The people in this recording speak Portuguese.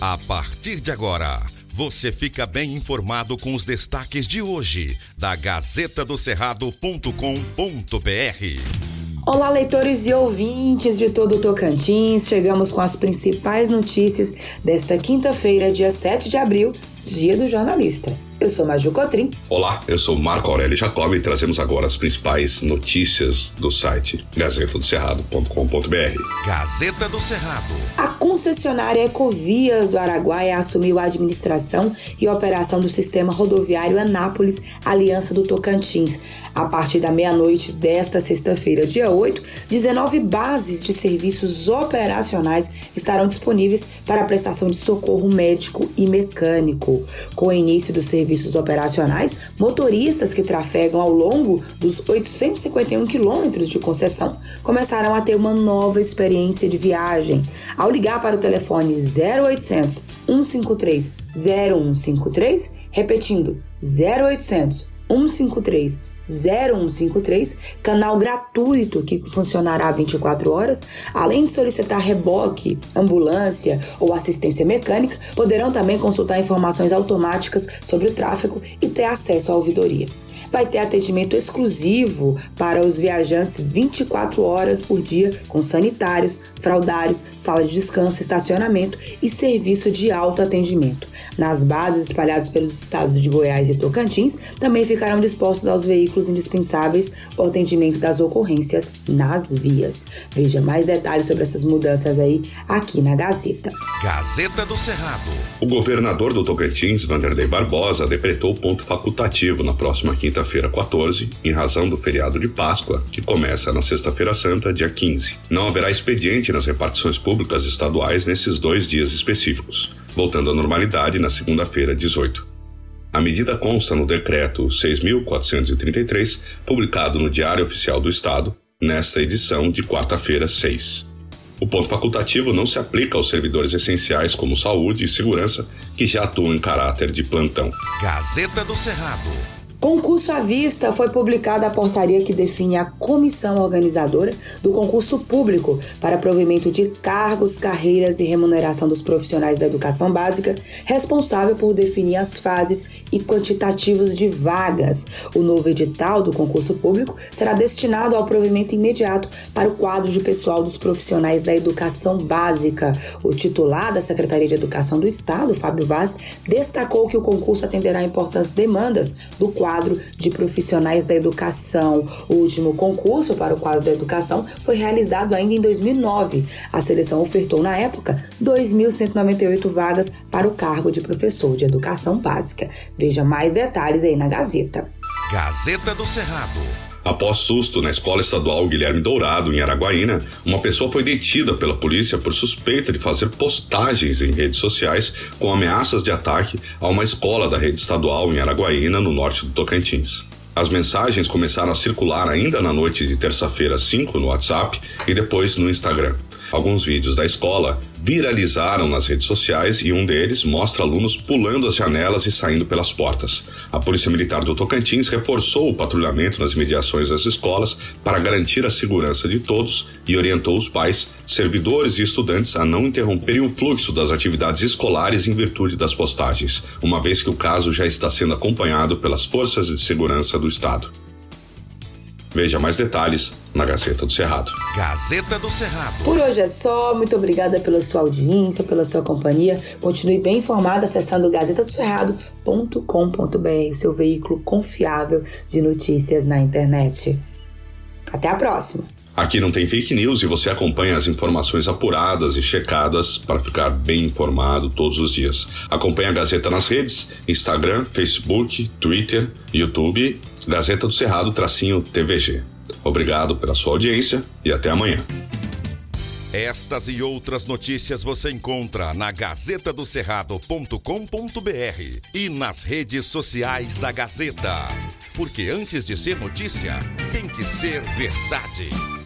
A partir de agora, você fica bem informado com os destaques de hoje da Gazeta do Cerrado.com.br. Olá, leitores e ouvintes de todo o Tocantins. Chegamos com as principais notícias desta quinta-feira, dia 7 de abril, dia do jornalista. Eu sou Maju Cotrim. Olá, eu sou Marco Aurélio Jacob e trazemos agora as principais notícias do site gazetadocerrado.com.br. Gazeta do Cerrado. A concessionária Ecovias do Araguaia assumiu a administração e operação do sistema rodoviário Anápolis Aliança do Tocantins. A partir da meia-noite desta sexta-feira, dia 8, 19 bases de serviços operacionais estarão disponíveis para a prestação de socorro médico e mecânico. Com o início do serviço serviços operacionais, motoristas que trafegam ao longo dos 851 quilômetros de concessão começarão a ter uma nova experiência de viagem. Ao ligar para o telefone 0800 153 0153, repetindo 0800 153 0153, canal gratuito que funcionará 24 horas, além de solicitar reboque, ambulância ou assistência mecânica, poderão também consultar informações automáticas sobre o tráfego e ter acesso à ouvidoria vai ter atendimento exclusivo para os viajantes 24 horas por dia, com sanitários, fraudários, sala de descanso, estacionamento e serviço de autoatendimento. Nas bases espalhadas pelos estados de Goiás e Tocantins, também ficarão dispostos aos veículos indispensáveis o atendimento das ocorrências nas vias. Veja mais detalhes sobre essas mudanças aí aqui na Gazeta. Gazeta do Cerrado. O governador do Tocantins, Vanderlei Barbosa, decretou ponto facultativo na próxima quinta quinta-feira 14, em razão do feriado de Páscoa, que começa na Sexta-feira Santa, dia 15. Não haverá expediente nas repartições públicas estaduais nesses dois dias específicos, voltando à normalidade na segunda-feira 18. A medida consta no decreto 6.433, publicado no Diário Oficial do Estado, nesta edição de quarta-feira 6. O ponto facultativo não se aplica aos servidores essenciais como saúde e segurança que já atuam em caráter de plantão. Gazeta do Cerrado. Concurso à vista foi publicada a portaria que define a comissão organizadora do concurso público para provimento de cargos, carreiras e remuneração dos profissionais da educação básica, responsável por definir as fases e quantitativos de vagas. O novo edital do concurso público será destinado ao provimento imediato para o quadro de pessoal dos profissionais da educação básica. O titular da Secretaria de Educação do Estado, Fábio Vaz, destacou que o concurso atenderá a importantes demandas do quadro quadro de profissionais da educação. O último concurso para o quadro da educação foi realizado ainda em 2009. A seleção ofertou, na época, 2.198 vagas para o cargo de professor de educação básica. Veja mais detalhes aí na Gazeta. Gazeta do Cerrado. Após susto na Escola Estadual Guilherme Dourado, em Araguaína, uma pessoa foi detida pela polícia por suspeita de fazer postagens em redes sociais com ameaças de ataque a uma escola da rede estadual em Araguaína, no norte do Tocantins. As mensagens começaram a circular ainda na noite de terça-feira 5 no WhatsApp e depois no Instagram. Alguns vídeos da escola viralizaram nas redes sociais e um deles mostra alunos pulando as janelas e saindo pelas portas. A Polícia Militar do Tocantins reforçou o patrulhamento nas imediações das escolas para garantir a segurança de todos e orientou os pais, servidores e estudantes a não interromperem o fluxo das atividades escolares em virtude das postagens, uma vez que o caso já está sendo acompanhado pelas forças de segurança do Estado. Veja mais detalhes na Gazeta do Cerrado. Gazeta do Cerrado. Por hoje é só. Muito obrigada pela sua audiência, pela sua companhia. Continue bem informado acessando gazetadocerrado.com.br, seu veículo confiável de notícias na internet. Até a próxima. Aqui não tem fake news e você acompanha as informações apuradas e checadas para ficar bem informado todos os dias. Acompanhe a Gazeta nas redes: Instagram, Facebook, Twitter, YouTube Gazeta do Cerrado tracinho TVG. Obrigado pela sua audiência e até amanhã. Estas e outras notícias você encontra na Gazeta do Cerrado.com.br e nas redes sociais da Gazeta. Porque antes de ser notícia, tem que ser verdade.